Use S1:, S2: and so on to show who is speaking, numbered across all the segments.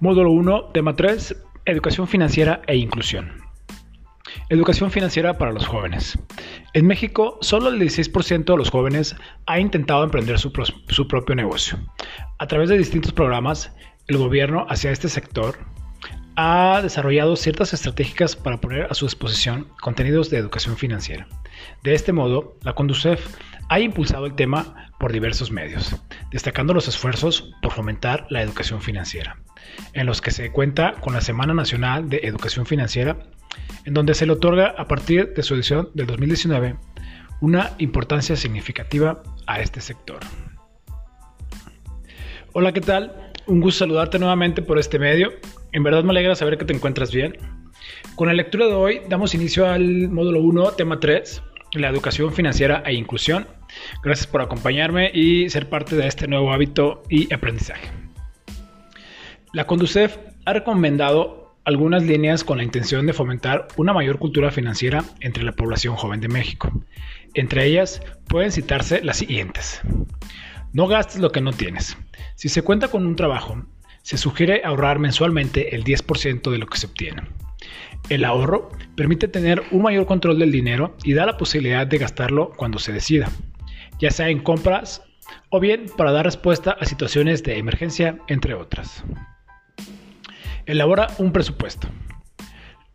S1: Módulo 1, tema 3, Educación financiera e inclusión. Educación financiera para los jóvenes. En México, solo el 16% de los jóvenes ha intentado emprender su, su, propio negocio. A través de distintos programas, el gobierno hacia este sector ha desarrollado ciertas estrategias para poner a su disposición contenidos de educación financiera. De este modo, la Conducef ha impulsado el tema por diversos medios, destacando los esfuerzos por fomentar la educación financiera, en los que se cuenta con la Semana Nacional de Educación Financiera, en donde se le otorga a partir de su edición del 2019 una importancia significativa a este sector. Hola, ¿qué tal? Un gusto saludarte nuevamente por este medio. En verdad me alegra saber que te encuentras bien. Con la lectura de hoy damos inicio al módulo 1, tema 3, la educación financiera e inclusión. Gracias por acompañarme y ser parte de este nuevo hábito y aprendizaje. La Conducef ha recomendado algunas líneas con la intención de fomentar una mayor cultura financiera entre la población joven de México. Entre ellas pueden citarse las siguientes. No gastes lo que no tienes. Si se cuenta con un trabajo, se sugiere ahorrar mensualmente el 10% de lo que se obtiene. El ahorro permite tener un mayor control del dinero y da la posibilidad de gastarlo cuando se decida, ya sea en compras o bien para dar respuesta a situaciones de emergencia, entre otras. Elabora un presupuesto.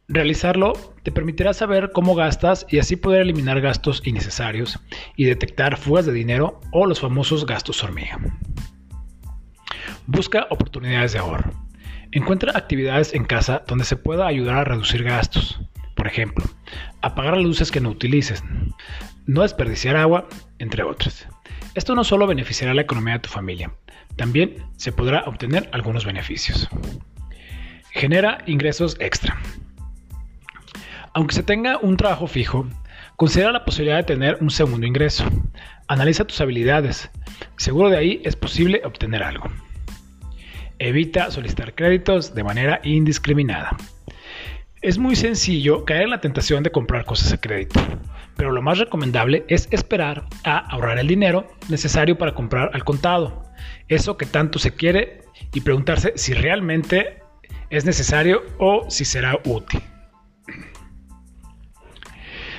S1: Realizarlo te permitirá saber cómo gastas y así poder eliminar gastos innecesarios y detectar fugas de dinero o los famosos gastos hormiga. Busca oportunidades de ahorro. Encuentra actividades en casa donde se pueda ayudar a reducir gastos. Por ejemplo, apagar las luces que no utilices, no desperdiciar agua, entre otras. Esto no solo beneficiará la economía de tu familia, también se podrá obtener algunos beneficios. Genera ingresos extra. Aunque se tenga un trabajo fijo, considera la posibilidad de tener un segundo ingreso. Analiza tus habilidades. Seguro de ahí es posible obtener algo. Evita solicitar créditos de manera indiscriminada. Es muy sencillo caer en la tentación de comprar cosas a crédito, pero lo más recomendable es esperar a ahorrar el dinero necesario para comprar al contado, eso que tanto se quiere, y preguntarse si realmente es necesario o si será útil.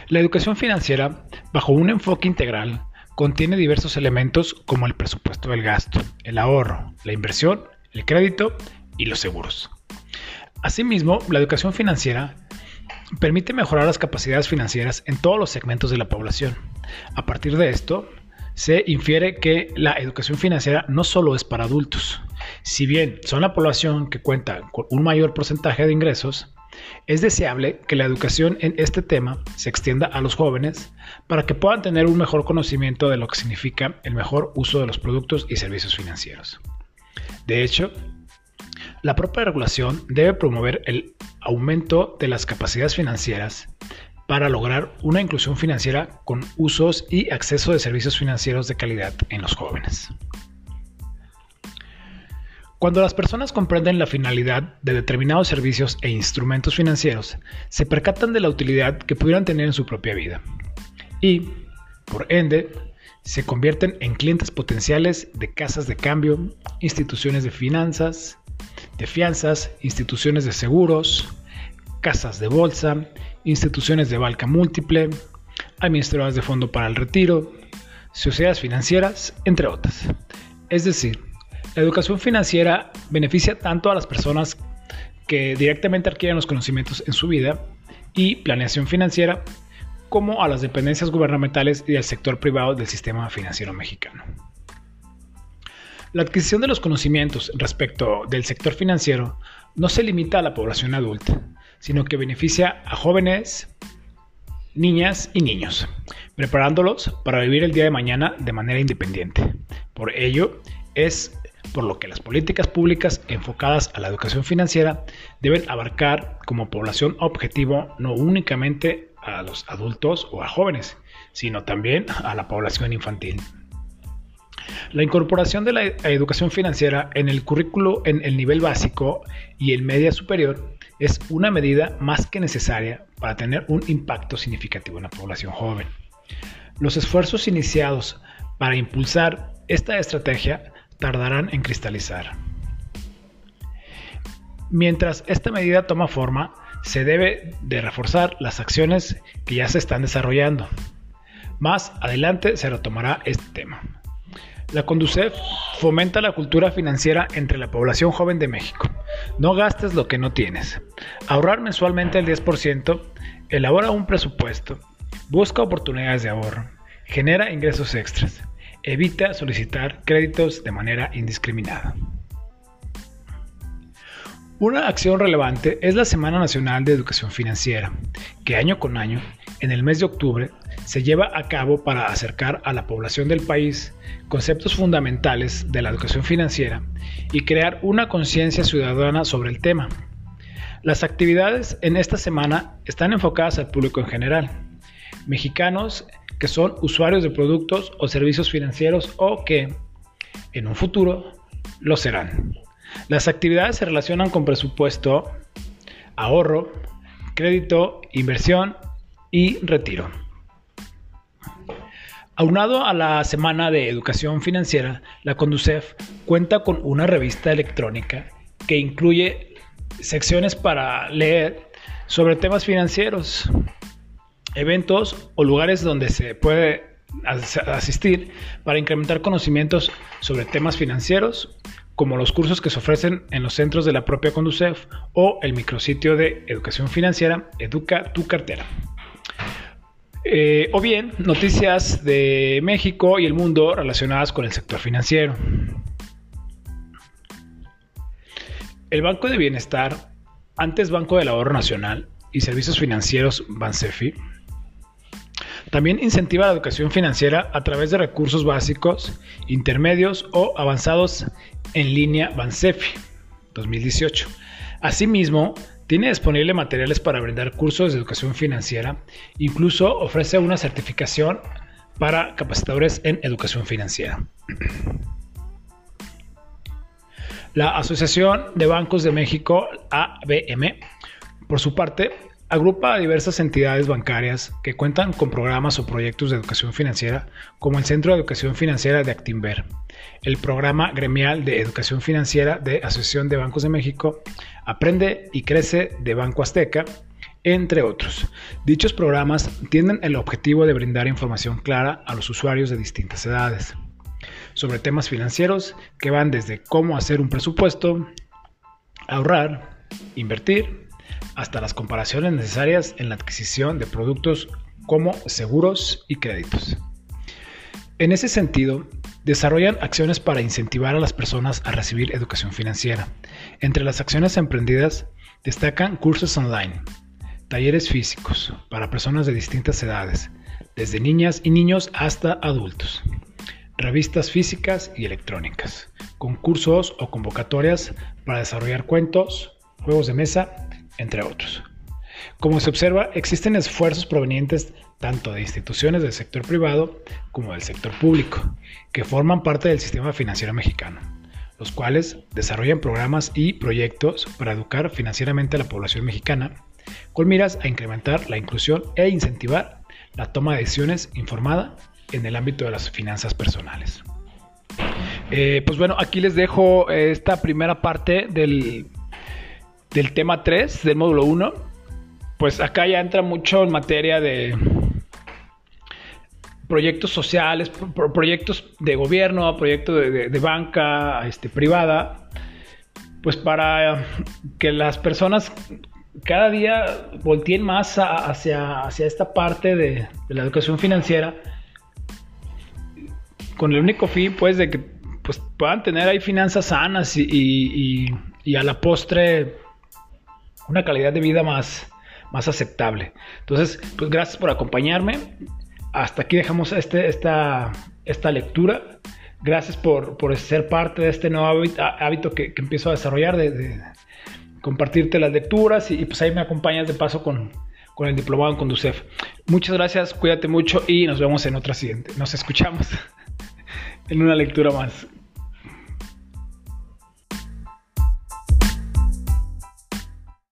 S1: La educación financiera, bajo un enfoque integral, contiene diversos elementos como el presupuesto del gasto, el ahorro, la inversión el crédito y los seguros. Asimismo, la educación financiera permite mejorar las capacidades financieras en todos los segmentos de la población. A partir de esto, se infiere que la educación financiera no solo es para adultos. Si bien son la población que cuenta con un mayor porcentaje de ingresos, es deseable que la educación en este tema se extienda a los jóvenes para que puedan tener un mejor conocimiento de lo que significa el mejor uso de los productos y servicios financieros. De hecho, la propia regulación debe promover el aumento de las capacidades financieras para lograr una inclusión financiera con usos y acceso de servicios financieros de calidad en los jóvenes. Cuando las personas comprenden la finalidad de determinados servicios e instrumentos financieros, se percatan de la utilidad que pudieran tener en su propia vida y, por ende, se convierten en clientes potenciales de casas de cambio, instituciones de finanzas, de fianzas, instituciones de seguros, casas de bolsa, instituciones de banca múltiple, administradoras de fondo para el retiro, sociedades financieras, entre otras. Es decir, la educación financiera beneficia tanto a las personas que directamente adquieren los conocimientos en su vida y planeación financiera como a las dependencias gubernamentales y al sector privado del sistema financiero mexicano. La adquisición de los conocimientos respecto del sector financiero no se limita a la población adulta, sino que beneficia a jóvenes, niñas y niños, preparándolos para vivir el día de mañana de manera independiente. Por ello, es por lo que las políticas públicas enfocadas a la educación financiera deben abarcar como población objetivo no únicamente a los adultos o a jóvenes, sino también a la población infantil. La incorporación de la educación financiera en el currículo en el nivel básico y el media superior es una medida más que necesaria para tener un impacto significativo en la población joven. Los esfuerzos iniciados para impulsar esta estrategia tardarán en cristalizar. Mientras esta medida toma forma, se debe de reforzar las acciones que ya se están desarrollando. Más adelante se retomará este tema. La Conducef fomenta la cultura financiera entre la población joven de México. No gastes lo que no tienes. Ahorrar mensualmente el 10%, elabora un presupuesto, busca oportunidades de ahorro, genera ingresos extras, evita solicitar créditos de manera indiscriminada. Una acción relevante es la Semana Nacional de Educación Financiera, que año con año, en el mes de octubre, se lleva a cabo para acercar a la población del país conceptos fundamentales de la educación financiera y crear una conciencia ciudadana sobre el tema. Las actividades en esta semana están enfocadas al público en general, mexicanos que son usuarios de productos o servicios financieros o que, en un futuro, lo serán. Las actividades se relacionan con presupuesto, ahorro, crédito, inversión y retiro. Aunado a la Semana de Educación Financiera, la Conducef cuenta con una revista electrónica que incluye secciones para leer sobre temas financieros, eventos o lugares donde se puede asistir para incrementar conocimientos sobre temas financieros, como los cursos que se ofrecen en los centros de la propia Conducef o el micrositio de educación financiera Educa tu cartera. Eh, o bien noticias de México y el mundo relacionadas con el sector financiero. El Banco de Bienestar, antes Banco del Ahorro Nacional y Servicios Financieros Bansefi, también incentiva la educación financiera a través de recursos básicos, intermedios o avanzados en línea Bansefi 2018. Asimismo, tiene disponible materiales para brindar cursos de educación financiera, incluso ofrece una certificación para capacitadores en educación financiera. La Asociación de Bancos de México, ABM, por su parte, Agrupa a diversas entidades bancarias que cuentan con programas o proyectos de educación financiera, como el Centro de Educación Financiera de Actinver, el Programa Gremial de Educación Financiera de Asociación de Bancos de México, Aprende y Crece de Banco Azteca, entre otros. Dichos programas tienen el objetivo de brindar información clara a los usuarios de distintas edades sobre temas financieros que van desde cómo hacer un presupuesto, ahorrar, invertir, hasta las comparaciones necesarias en la adquisición de productos como seguros y créditos. En ese sentido, desarrollan acciones para incentivar a las personas a recibir educación financiera. Entre las acciones emprendidas destacan cursos online, talleres físicos para personas de distintas edades, desde niñas y niños hasta adultos, revistas físicas y electrónicas, concursos o convocatorias para desarrollar cuentos, juegos de mesa entre otros. Como se observa, existen esfuerzos provenientes tanto de instituciones del sector privado como del sector público, que forman parte del sistema financiero mexicano, los cuales desarrollan programas y proyectos para educar financieramente a la población mexicana, con miras a incrementar la inclusión e incentivar la toma de decisiones informada en el ámbito de las finanzas personales. Eh, pues bueno, aquí les dejo esta primera parte del del tema 3 del módulo 1, pues acá ya entra mucho en materia de proyectos sociales, proyectos de gobierno, proyectos de, banca este, privada, pues para que las personas cada día volteen más hacia, hacia esta parte de, la educación financiera, con el único fin pues de que pues, puedan tener ahí finanzas sanas y, y a la postre una calidad de vida más, más aceptable. Entonces, pues gracias por acompañarme. Hasta aquí dejamos este, esta, esta lectura. Gracias por, ser parte de este nuevo hábito, que, empiezo a desarrollar, de, compartirte las lecturas y, pues ahí me acompañas de paso con, con el diplomado en Conducef. Muchas gracias, cuídate mucho y nos vemos en otra siguiente. Nos escuchamos en una lectura más.